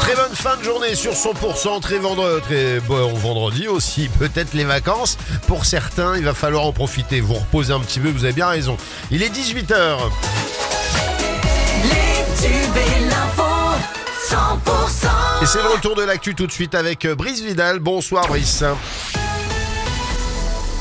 Très bonne fin de journée sur 100%, très vendredi, très bon vendredi aussi, peut-être les vacances. Pour certains, il va falloir en profiter, vous reposer un petit peu, vous avez bien raison. Il est 18h. Les tubes et l'info, 100%. Et c'est le retour de l'actu tout de suite avec euh, Brice Vidal. Bonsoir Brice.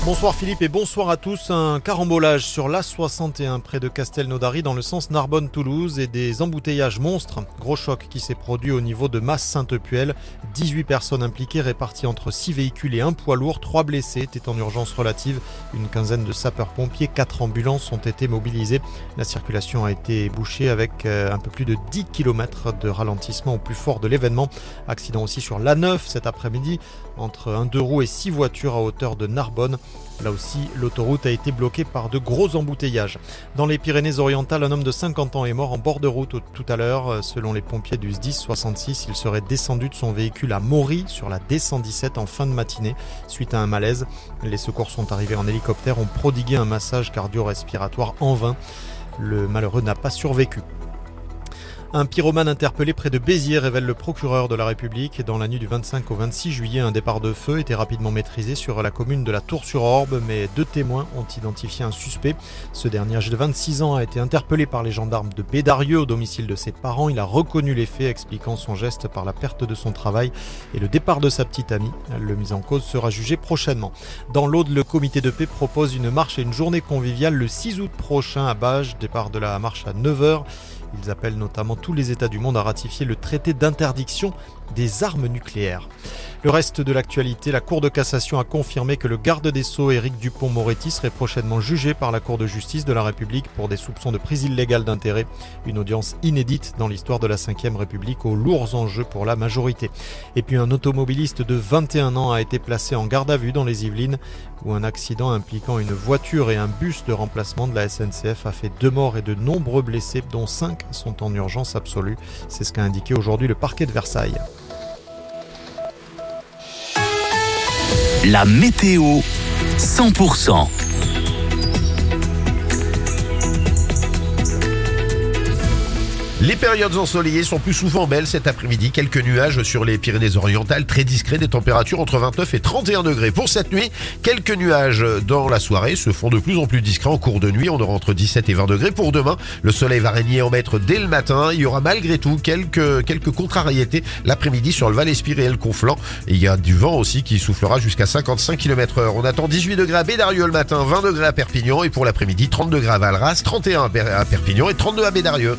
Bonsoir Philippe et bonsoir à tous. Un carambolage sur l'A61 près de Castelnaudary dans le sens Narbonne-Toulouse et des embouteillages monstres. Gros choc qui s'est produit au niveau de Masse-Sainte-Puelle. 18 personnes impliquées réparties entre 6 véhicules et un poids lourd. 3 blessés étaient en urgence relative. Une quinzaine de sapeurs-pompiers, 4 ambulances ont été mobilisées. La circulation a été bouchée avec euh, un peu plus de 10 km de ralentissement au plus fort de l'événement. Accident aussi sur l'A9 cet après-midi entre un deux roues et 6 voitures à hauteur de Narbonne. Là aussi, l'autoroute a été bloquée par de gros embouteillages. Dans les Pyrénées-Orientales, un homme de 50 ans est mort en bord de route tout à l'heure. Selon les pompiers du SDIS 66, il serait descendu de son véhicule à Maury sur la D117 en fin de matinée suite à un malaise. Les secours sont arrivés en hélicoptère, ont prodigué un massage cardio-respiratoire en vain. Le malheureux n'a pas survécu. Un pyromane interpellé près de Béziers révèle le procureur de la République. Dans la nuit du 25 au 26 juillet, un départ de feu était rapidement maîtrisé sur la commune de la Tour-sur-Orbe, mais deux témoins ont identifié un suspect. Ce dernier, âgé de 26 ans, a été interpellé par les gendarmes de Bédarieux au domicile de ses parents. Il a reconnu les faits, expliquant son geste par la perte de son travail et le départ de sa petite amie. Le mis en cause sera jugé prochainement. Dans l'Aude, le comité de paix propose une marche et une journée conviviale le 6 août prochain à Bages. Départ de la marche à 9h. Ils appellent notamment tous les États du monde à ratifier le traité d'interdiction des armes nucléaires. Le reste de l'actualité, la Cour de cassation a confirmé que le garde des Sceaux Éric Dupont-Moretti serait prochainement jugé par la Cour de justice de la République pour des soupçons de prise illégale d'intérêt. Une audience inédite dans l'histoire de la Ve République aux lourds enjeux pour la majorité. Et puis un automobiliste de 21 ans a été placé en garde à vue dans les Yvelines où un accident impliquant une voiture et un bus de remplacement de la SNCF a fait deux morts et de nombreux blessés dont cinq sont en urgence absolue. C'est ce qu'a indiqué aujourd'hui le parquet de Versailles. La météo 100%. Les périodes ensoleillées sont plus souvent belles cet après-midi. Quelques nuages sur les Pyrénées-Orientales, très discrets, des températures entre 29 et 31 degrés. Pour cette nuit, quelques nuages dans la soirée se font de plus en plus discrets en cours de nuit. On aura entre 17 et 20 degrés. Pour demain, le soleil va régner en maître dès le matin. Il y aura malgré tout quelques, quelques contrariétés l'après-midi sur le Val-Espire et le Conflent. Et il y a du vent aussi qui soufflera jusqu'à 55 km heure. On attend 18 degrés à Bédarieux le matin, 20 degrés à Perpignan et pour l'après-midi, 30 degrés à Valras, 31 à Perpignan et 32 à Bédarieux.